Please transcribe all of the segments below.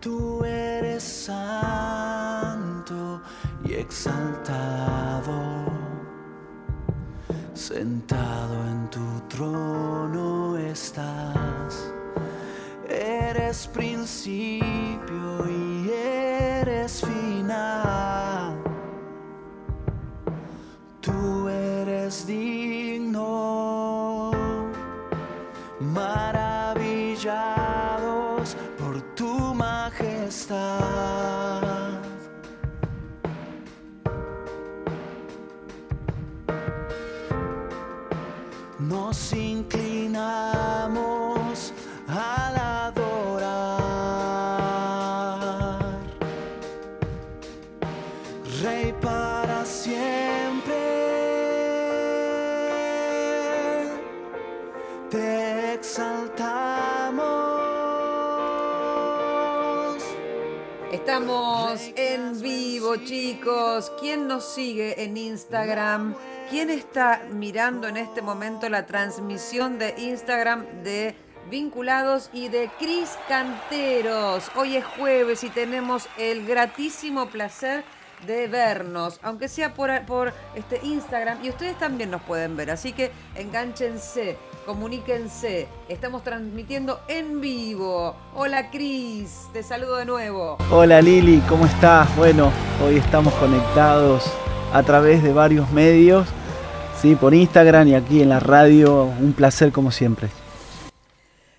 Tú eres santo y exaltado, sentado en tu trono estás. Eres principio chicos. ¿Quién nos sigue en Instagram? ¿Quién está mirando en este momento la transmisión de Instagram de Vinculados y de Cris Canteros? Hoy es jueves y tenemos el gratísimo placer de vernos, aunque sea por, por este Instagram, y ustedes también nos pueden ver, así que enganchense, comuníquense, estamos transmitiendo en vivo. Hola Cris, te saludo de nuevo. Hola Lili, ¿cómo estás? Bueno, hoy estamos conectados a través de varios medios, sí, por Instagram y aquí en la radio. Un placer como siempre.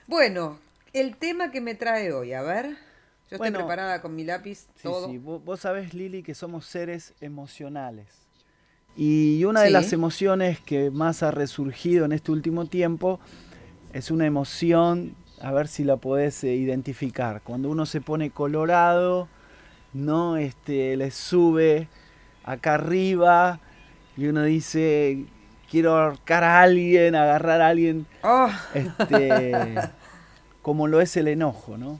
Bueno, el tema que me trae hoy, a ver. Yo Bueno, estoy preparada con mi lápiz, Sí, todo. sí, vos, vos sabés Lili que somos seres emocionales. Y una de Sí. las emociones que más ha resurgido en este último tiempo es una emoción, a ver si la podés eh, identificar. Cuando uno se pone colorado, no este, le sube acá arriba y uno dice, quiero ahorcar a alguien, agarrar a alguien, Oh, este, como lo es el enojo, ¿no?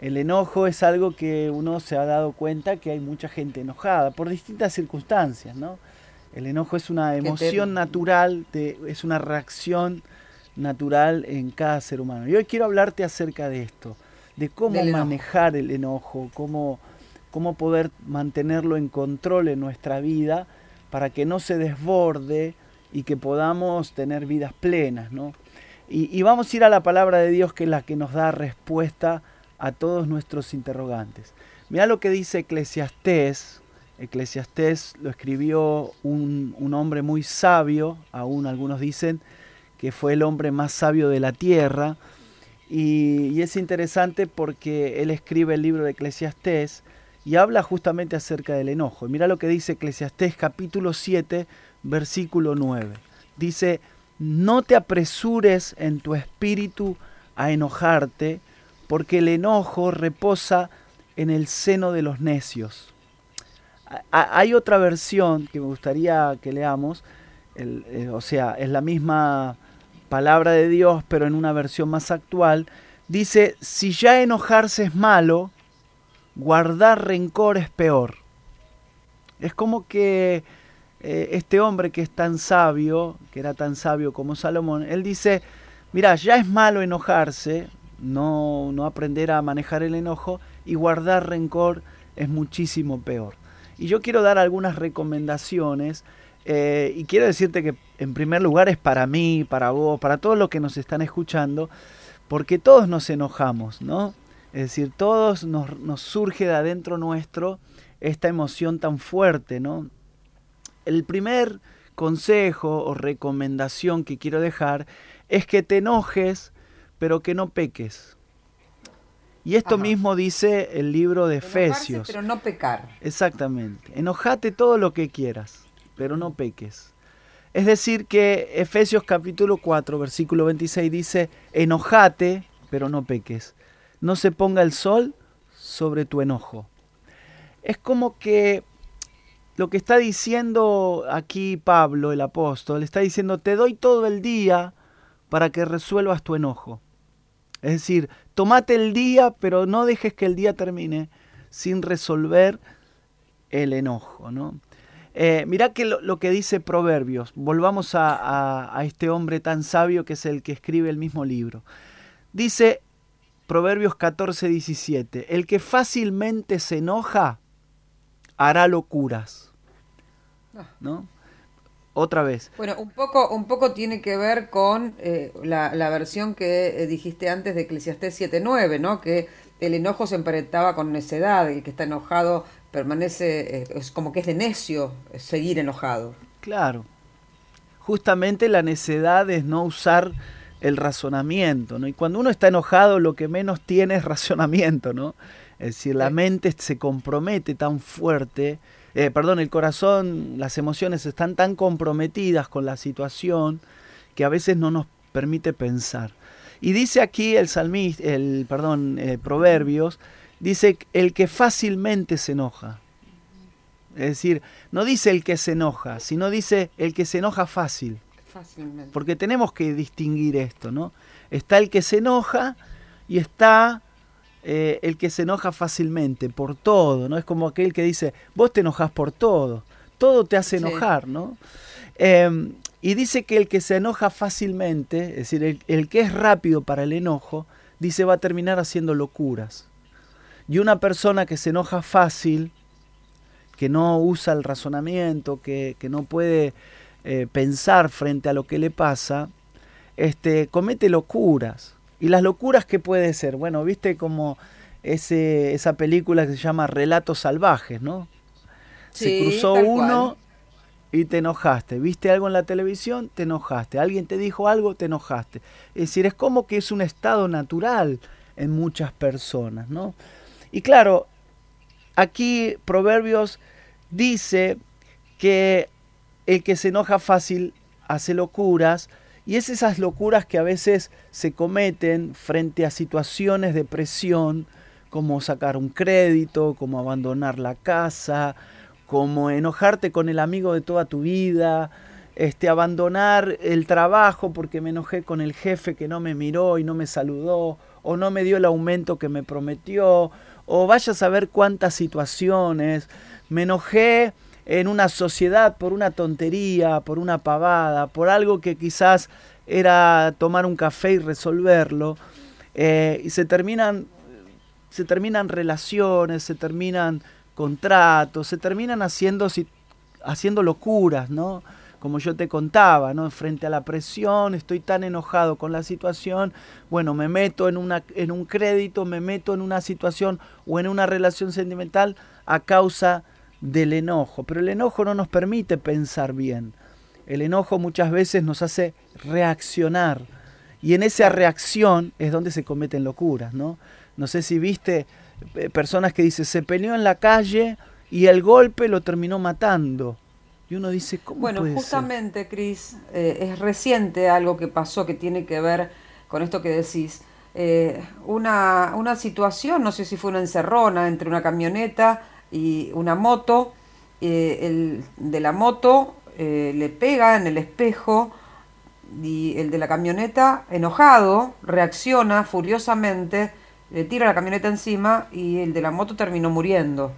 El enojo es algo que uno se ha dado cuenta que hay mucha gente enojada por distintas circunstancias, ¿no? El enojo es una te- emoción natural, es una reacción natural en cada ser humano. Y hoy quiero hablarte acerca de esto, de cómo manejar el enojo, cómo, cómo poder mantenerlo en control en nuestra vida para que no se desborde y que podamos tener vidas plenas, ¿no? Y, y vamos a ir a la palabra de Dios que es la que nos da respuesta a todos nuestros interrogantes. Mira lo que dice Eclesiastés. Eclesiastés lo escribió un, un hombre muy sabio, aún algunos dicen que fue el hombre más sabio de la tierra. Y, es interesante porque él escribe el libro de Eclesiastés y habla justamente acerca del enojo. Mira lo que dice Eclesiastés capítulo 7, versículo 9. Dice, no te apresures en tu espíritu a enojarte, porque el enojo reposa en el seno de los necios. Hay otra versión que me gustaría que leamos, eh, o sea, es la misma palabra de Dios, pero en una versión más actual. Dice, si ya enojarse es malo, guardar rencor es peor. Es como que eh, este hombre que es tan sabio, que era tan sabio como Salomón, él dice, mira, ya es malo enojarse, no, no aprender a manejar el enojo, y guardar rencor es muchísimo peor. Y yo quiero dar algunas recomendaciones, eh, y quiero decirte que en primer lugar es para mí, para vos, para todos los que nos están escuchando, porque todos nos enojamos, ¿no? Es decir, todos nos, nos surge de adentro nuestro esta emoción tan fuerte, ¿no? El primer consejo o recomendación que quiero dejar es que te enojes, pero que no peques. Y esto Ajá. mismo dice el libro de Efesios. pero no pecar. Exactamente. Enojate todo lo que quieras, pero no peques. Es decir, que Efesios capítulo 4, versículo 26 dice, enojate, pero no peques. No se ponga el sol sobre tu enojo. Es como que lo que está diciendo aquí Pablo, el apóstol, está diciendo, te doy todo el día para que resuelvas tu enojo. Es decir, tomate el día, pero no dejes que el día termine sin resolver el enojo, ¿no? Eh, mirá que lo, que dice Proverbios, volvamos a, a- este hombre tan sabio que es el que escribe el mismo libro. Dice, Proverbios 14, 17. El que fácilmente se enoja hará locuras. ¿No? Otra vez. Bueno, un poco, un poco tiene que ver con eh, la, la versión que eh, dijiste antes de Eclesiastés 7.9, ¿no? Que el enojo se emparentaba con necedad, el que está enojado permanece, eh, es como que es de necio seguir enojado. Claro. Justamente la necedad es no usar el razonamiento, ¿no? Y cuando uno está enojado, lo que menos tiene es razonamiento, ¿no? Es decir, la Sí. mente se compromete tan fuerte, eh, perdón, el corazón, las emociones están tan comprometidas con la situación que a veces no nos permite pensar. Y dice aquí el salmista, el, perdón, eh, Proverbios, dice el que fácilmente se enoja. Es decir, no dice el que se enoja, sino dice el que se enoja fácil. Fácilmente. Porque tenemos que distinguir esto, ¿no? Está el que se enoja y está eh, el que se enoja fácilmente por todo, ¿no? Es como aquel que dice, vos te enojas por todo, todo te hace Sí. enojar, ¿no? Eh, y dice que el que se enoja fácilmente, es decir, el, el que es rápido para el enojo, dice va a terminar haciendo locuras. Y una persona que se enoja fácil, que no usa el razonamiento, que, que no puede eh, pensar frente a lo que le pasa, este, comete locuras. ¿Y las locuras qué puede ser? Bueno, viste como ese, esa película que se llama Relatos Salvajes, ¿no? se cruzó uno cual. y te enojaste. ¿Viste algo en la televisión? Te enojaste. Alguien te dijo algo, te enojaste. Es decir, es como que es un estado natural en muchas personas, ¿no? Y claro, aquí Proverbios dice que el que se enoja fácil hace locuras y es esas locuras que a veces se cometen frente a situaciones de presión, como sacar un crédito, como abandonar la casa, como enojarte con el amigo de toda tu vida, este abandonar el trabajo porque me enojé con el jefe que no me miró y no me saludó o no me dio el aumento que me prometió o vaya a saber cuántas situaciones. Me enojé en una sociedad por una tontería, por una pavada, por algo que quizás era tomar un café y resolverlo, eh, y se terminan, se terminan relaciones, se terminan contratos, se terminan haciendo, haciendo locuras, ¿no? Como yo te contaba, ¿no? Frente a la presión, estoy tan enojado con la situación, bueno, me meto en, una, en un crédito, me meto en una situación o en una relación sentimental a causa del enojo. Pero el enojo no nos permite pensar bien. El enojo muchas veces nos hace reaccionar. Y en esa reacción es donde se cometen locuras, ¿no? No sé si viste eh, personas que dicen, se peleó en la calle y el golpe lo terminó matando. Y uno dice, ¿cómo Bueno, puede justamente, Cris, eh, es reciente algo que pasó que tiene que ver con esto que decís. Eh, una, una situación, no sé si fue una encerrona entre una camioneta y una moto. eh, el de la moto eh, le pega en el espejo y el de la camioneta, enojado, reacciona furiosamente, le tira la camioneta encima y el de la moto terminó muriendo.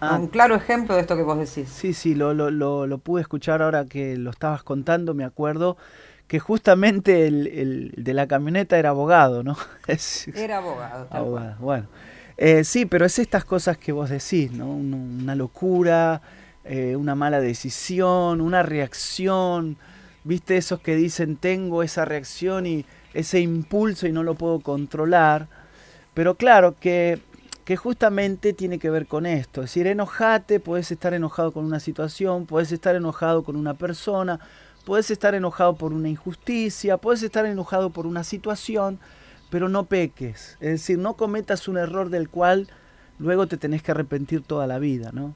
Ah. Un claro ejemplo de esto que vos decís. Sí, sí, lo, lo, lo, lo pude escuchar ahora que lo estabas contando, me acuerdo que justamente el, el de la camioneta era abogado, ¿no? Es- Era abogado. Abogado, bueno. Eh, sí, pero es estas cosas que vos decís, ¿no? Un- Una locura, eh, una mala decisión, una reacción. ¿Viste esos que dicen tengo esa reacción y ese impulso y no lo puedo controlar? Pero claro que, que justamente tiene que ver con esto. Es decir, enojate, puedes estar enojado con una situación, puedes estar enojado con una persona, puedes estar enojado por una injusticia, puedes estar enojado por una situación, pero no peques. Es decir, no cometas un error del cual luego te tenés que arrepentir toda la vida, ¿no?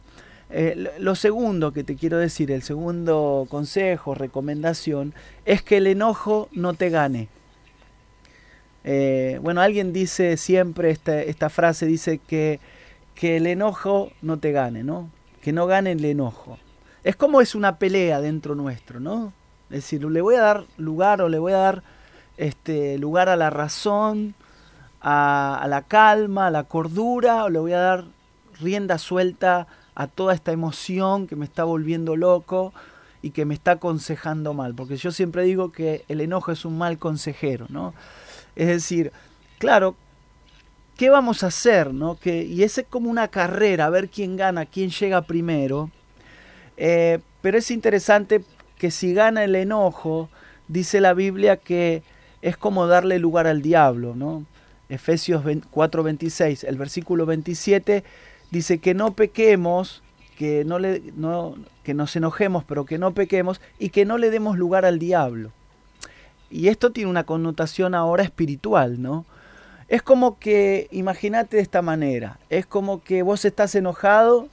Eh, lo- segundo que te quiero decir, el segundo consejo, recomendación, es que el enojo no te gane. Eh, bueno, alguien dice siempre esta, esta frase, dice que, que el enojo no te gane, ¿no? Que no gane el enojo. Es como es una pelea dentro nuestro, ¿no? Es decir, le voy a dar lugar o le voy a dar este, lugar a la razón, a, la calma, a la cordura, o le voy a dar rienda suelta a toda esta emoción que me está volviendo loco y que me está aconsejando mal. Porque yo siempre digo que el enojo es un mal consejero, ¿no? Es decir, claro, ¿qué vamos a hacer? ¿no? Que, y ese es como una carrera, a ver quién gana, quién llega primero. Eh, pero es interesante que si gana el enojo, dice la Biblia que es como darle lugar al diablo, ¿no? Efesios 4:26, el versículo 27 dice que no pequemos, que no le no, que nos enojemos, pero que no pequemos y que no le demos lugar al diablo. Y esto tiene una connotación ahora espiritual, ¿no? Es como que, imagínate de esta manera, es como que vos estás enojado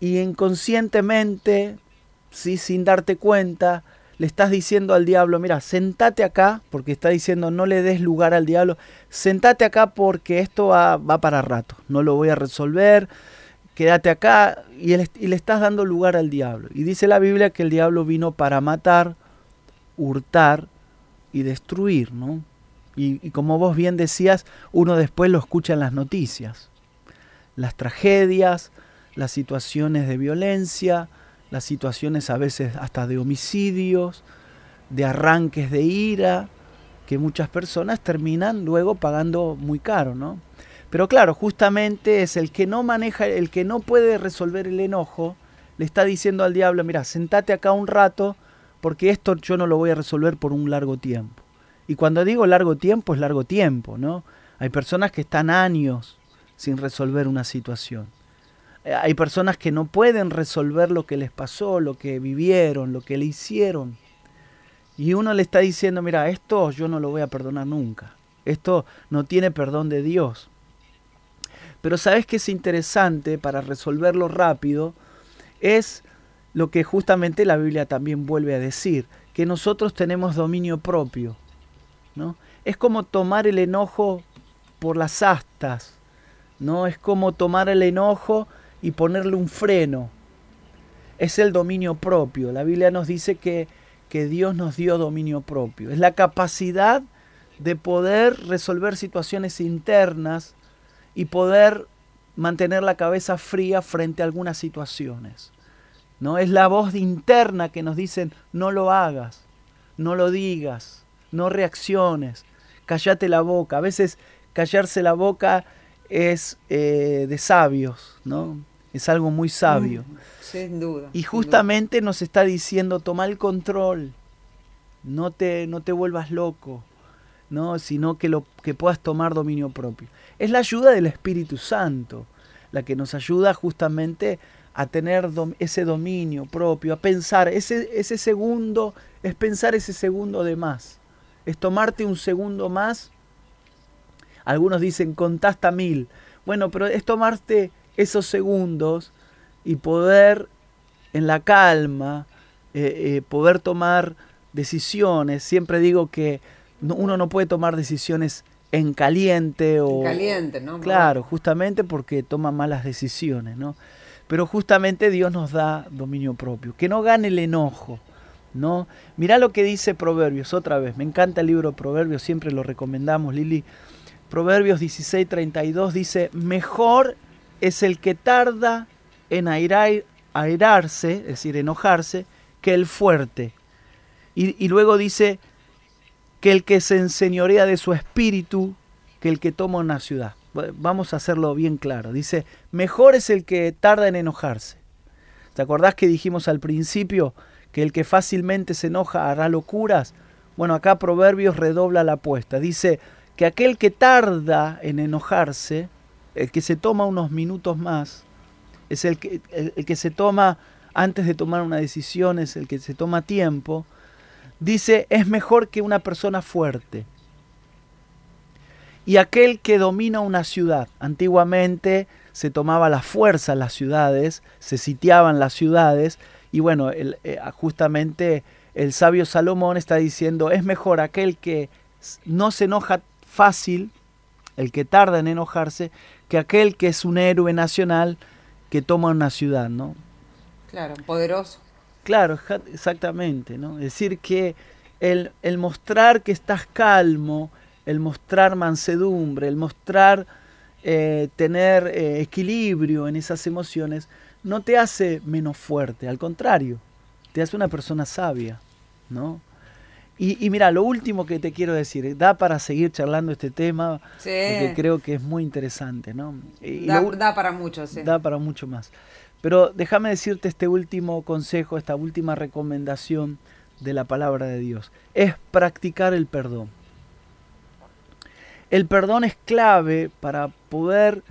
y inconscientemente, ¿sí? sin darte cuenta, le estás diciendo al diablo, mira, sentate acá, porque está diciendo no le des lugar al diablo, sentate acá porque esto va, va para rato, no lo voy a resolver, quédate acá y, le estás dando lugar al diablo. Y dice la Biblia que el diablo vino para matar, hurtar y destruir, ¿no? Y, y, como vos bien decías, uno después lo escucha en las noticias. Las tragedias, las situaciones de violencia, las situaciones a veces hasta de homicidios, de arranques de ira, que muchas personas terminan luego pagando muy caro, ¿no? Pero claro, justamente es el que no maneja, el que no puede resolver el enojo, le está diciendo al diablo, mira, sentate acá un rato, porque esto yo no lo voy a resolver por un largo tiempo. Y cuando digo largo tiempo, es largo tiempo, ¿no? Hay personas que están años sin resolver una situación. Eh, hay personas que no pueden resolver lo que les pasó, lo que vivieron, lo que le hicieron. Y uno le está diciendo, mira, esto yo no lo voy a perdonar nunca. Esto no tiene perdón de Dios. Pero sabes que es interesante para resolverlo rápido, es lo que justamente la Biblia también vuelve a decir, que nosotros tenemos dominio propio. ¿no? Es como tomar el enojo por las astas, ¿no? Es como tomar el enojo y ponerle un freno. Es el dominio propio. La Biblia nos dice que, que Dios nos dio dominio propio. Es la capacidad de poder resolver situaciones internas y poder mantener la cabeza fría frente a algunas situaciones. ¿no? Es la voz interna que nos dicen no lo hagas, no lo digas, no reacciones, callate la boca. A veces callarse la boca es eh, de sabios, ¿no? Es algo muy sabio. Mm, sin duda. Y justamente nos está diciendo, toma el control, no te, no te vuelvas loco, ¿no? sino que, lo, que puedas tomar dominio propio. Es la ayuda del Espíritu Santo la que nos ayuda justamente a tener ese dominio propio, a pensar, ese, ese segundo, es pensar ese segundo de más, es tomarte un segundo más. Algunos dicen contasta mil. Bueno, pero es tomarte esos segundos y poder en la calma, eh, eh, poder tomar decisiones. Siempre digo que uno no puede tomar decisiones en caliente o... En caliente, ¿no? Claro, justamente porque toma malas decisiones, ¿no? Pero justamente Dios nos da dominio propio. Que no gane el enojo, ¿no? Mirá lo que dice Proverbios, otra vez. Me encanta el libro de Proverbios, siempre lo recomendamos, Lili. Proverbios 16, 32 dice, mejor es el que tarda en airarse, es decir, enojarse, que el fuerte. Y, y, luego dice que el que se enseñorea de su espíritu, que el que toma una ciudad. Vamos a hacerlo bien claro. Dice, mejor es el que tarda en enojarse. ¿Te acordás que dijimos al principio que el que fácilmente se enoja hará locuras? Bueno, acá Proverbios redobla la apuesta. Dice que aquel que tarda en enojarse, el que se toma unos minutos más, es el que, el, que se toma antes de tomar una decisión, es el que se toma tiempo, dice, es mejor que una persona fuerte. Y aquel que domina una ciudad, antiguamente se tomaba la fuerza las ciudades, se sitiaban las ciudades, y bueno, eh, justamente el sabio Salomón está diciendo, es mejor aquel que no se enoja fácil, el que tarda en enojarse, que aquel que es un héroe nacional que toma una ciudad, ¿no? Claro, poderoso. Claro, exactamente, ¿no? Es decir, que el, el mostrar que estás calmo, el mostrar mansedumbre, el mostrar eh, tener eh, equilibrio en esas emociones, no te hace menos fuerte, al contrario, te hace una persona sabia, ¿no? Y, mira, lo último que te quiero decir, da para seguir charlando este tema, Sí. porque creo que es muy interesante, ¿no? Y Da, lo- da para mucho, sí. da para mucho más. Pero déjame decirte este último consejo, esta última recomendación de la palabra de Dios. Es practicar el perdón. El perdón es clave para poder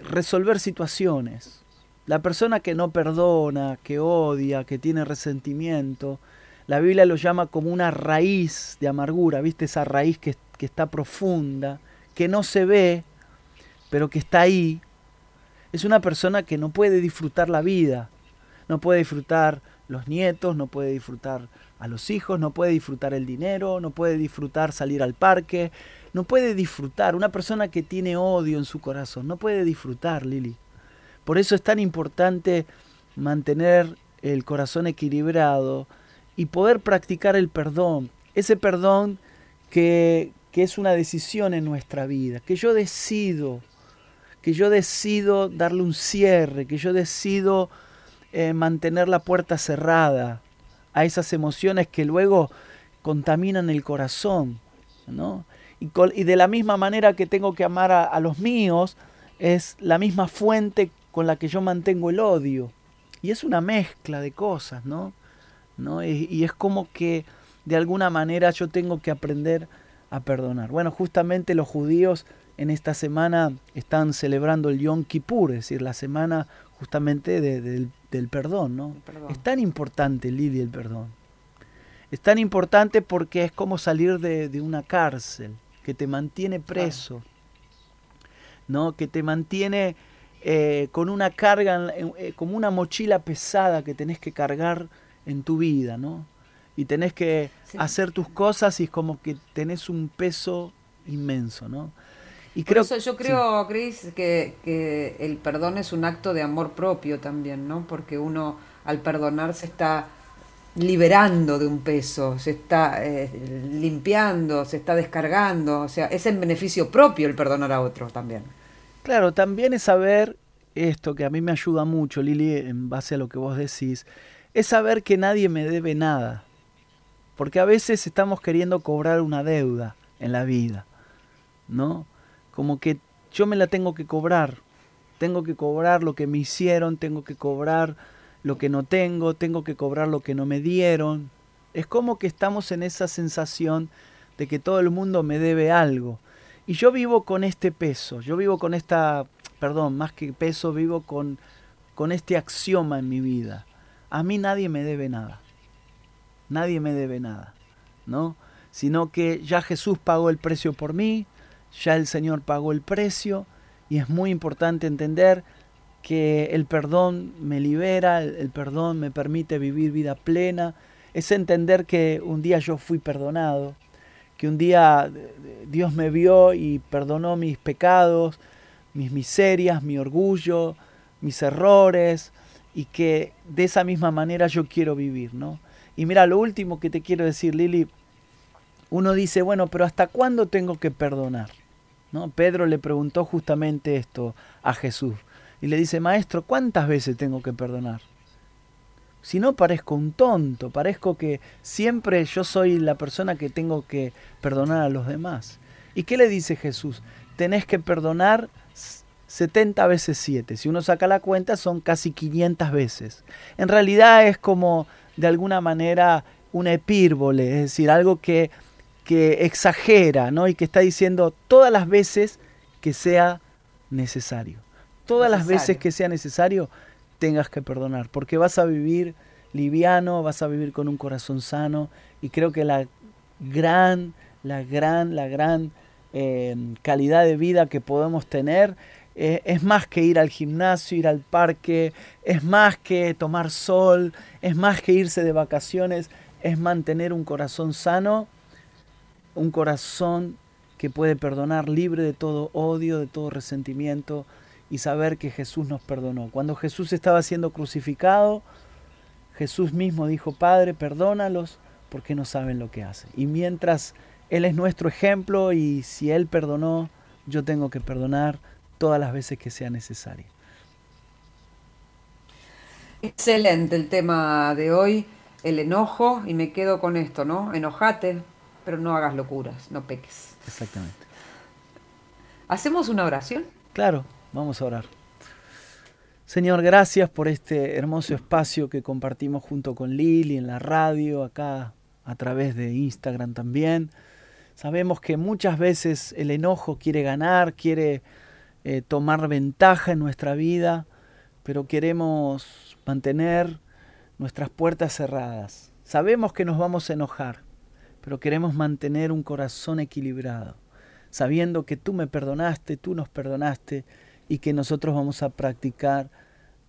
resolver situaciones. La persona que no perdona, que odia, que tiene resentimiento, la Biblia lo llama como una raíz de amargura, ¿viste? Esa raíz que, que está profunda, que no se ve, pero que está ahí. Es una persona que no puede disfrutar la vida, no puede disfrutar los nietos, no puede disfrutar a los hijos, no puede disfrutar el dinero, no puede disfrutar salir al parque, no puede disfrutar. Una persona que tiene odio en su corazón, no puede disfrutar, Lili. Por eso es tan importante mantener el corazón equilibrado y poder practicar el perdón. Ese perdón que, que es una decisión en nuestra vida, que yo decido, que yo decido darle un cierre, que yo decido eh, mantener la puerta cerrada a esas emociones que luego contaminan el corazón, ¿no? Y, de la misma manera que tengo que amar a los míos, es la misma fuente con la que yo mantengo el odio. Y es una mezcla de cosas, ¿no? ¿No? Y, y es como que de alguna manera yo tengo que aprender a perdonar. Bueno, justamente los judíos en esta semana están celebrando el Yom Kippur, es decir, la semana justamente de- del, del perdón, ¿no? Perdón. Es tan importante, Lili, el perdón. Es tan importante porque es como salir de, de una cárcel, que te mantiene preso, ¿no? Que te mantiene eh, con una carga, eh, como una mochila pesada que tenés que cargar en tu vida, ¿no? Y tenés que Sí. hacer tus cosas y es como que tenés un peso inmenso, ¿no? Y Por creo eso yo sí. creo, Cris, que, que el perdón es un acto de amor propio también, ¿no? Porque uno al perdonar se está liberando de un peso, se está eh, limpiando, se está descargando, o sea, es en beneficio propio el perdonar a otros también. Claro, también es saber esto que a mí me ayuda mucho, Lili, en base a lo que vos decís, es saber que nadie me debe nada. Porque a veces estamos queriendo cobrar una deuda en la vida, ¿no? Como que yo me la tengo que cobrar. Tengo que cobrar lo que me hicieron, tengo que cobrar lo que no tengo, tengo que cobrar lo que no me dieron. Es como que estamos en esa sensación de que todo el mundo me debe algo. Y yo vivo con este peso, yo vivo con esta, perdón, más que peso, vivo con, con este axioma en mi vida. A mí nadie me debe nada. Nadie me debe nada, ¿no? Sino que ya Jesús pagó el precio por mí, ya el Señor pagó el precio y es muy importante entender que el perdón me libera, el, perdón me permite vivir vida plena, es entender que un día yo fui perdonado, que un día eh, Dios me vio y perdonó mis pecados, mis miserias, mi orgullo, mis errores, y que de esa misma manera yo quiero vivir, ¿no? Y mira, lo último que te quiero decir, Lili, uno dice, bueno, pero ¿hasta cuándo tengo que perdonar? ¿No? Pedro le preguntó justamente esto a Jesús. Y le dice, maestro, ¿cuántas veces tengo que perdonar? Si no parezco un tonto, parezco que siempre yo soy la persona que tengo que perdonar a los demás. ¿Y qué le dice Jesús? Tenés que perdonar 70 veces 7. Si uno saca la cuenta son casi 500 veces. En realidad es como de alguna manera una epírbole, es decir, algo que, que exagera, ¿no? Y que está diciendo todas las veces que sea necesario. Todas las veces que sea necesario tengas que perdonar, porque vas a vivir liviano, vas a vivir con un corazón sano y creo que la gran, la gran, la gran eh, calidad de vida que podemos tener eh, es más que ir al gimnasio, ir al parque, es más que tomar sol, es más que irse de vacaciones, es mantener un corazón sano, un corazón que puede perdonar libre de todo odio, de todo resentimiento y saber que Jesús nos perdonó. Cuando Jesús estaba siendo crucificado, Jesús mismo dijo, Padre, perdónalos porque no saben lo que hacen. Y mientras Él es nuestro ejemplo y si Él perdonó, yo tengo que perdonar todas las veces que sea necesario. Excelente el tema de hoy, el enojo, y me quedo con esto, ¿no? Enojate, pero no hagas locuras, no peques. Exactamente. ¿Hacemos una oración? Claro, vamos a orar. Señor, gracias por este hermoso espacio que compartimos junto con Lili en la radio, acá a través de Instagram también. Sabemos que muchas veces el enojo quiere ganar, quiere eh, tomar ventaja en nuestra vida, pero queremos mantener nuestras puertas cerradas. Sabemos que nos vamos a enojar, pero queremos mantener un corazón equilibrado, sabiendo que tú me perdonaste, tú nos perdonaste y que nosotros vamos a practicar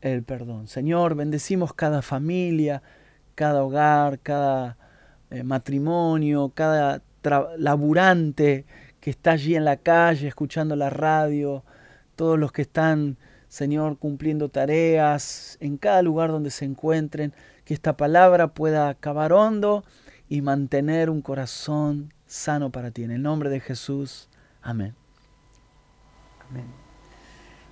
el perdón. Señor, bendecimos cada familia, cada hogar, cada eh, matrimonio, cada laburante que está allí en la calle escuchando la radio, todos los que están, Señor, cumpliendo tareas en cada lugar donde se encuentren, que esta palabra pueda acabar hondo y mantener un corazón sano para ti. En el nombre de Jesús, amén. Amén.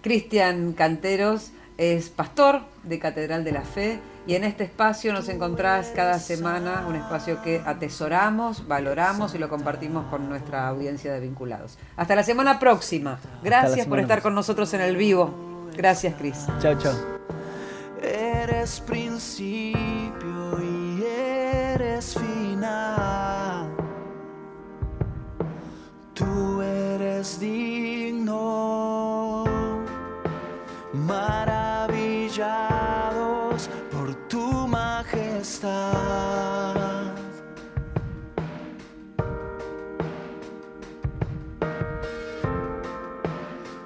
Cristian Canteros es pastor de Catedral de la Fe y en este espacio nos encontrás cada semana, un espacio que atesoramos, valoramos y lo compartimos con nuestra audiencia de vinculados. Hasta la semana próxima. Gracias por estar con nosotros en el vivo. Gracias, Cris. Chao, chao. Eres principio y eres final. Majestad.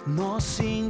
Nos inclinamos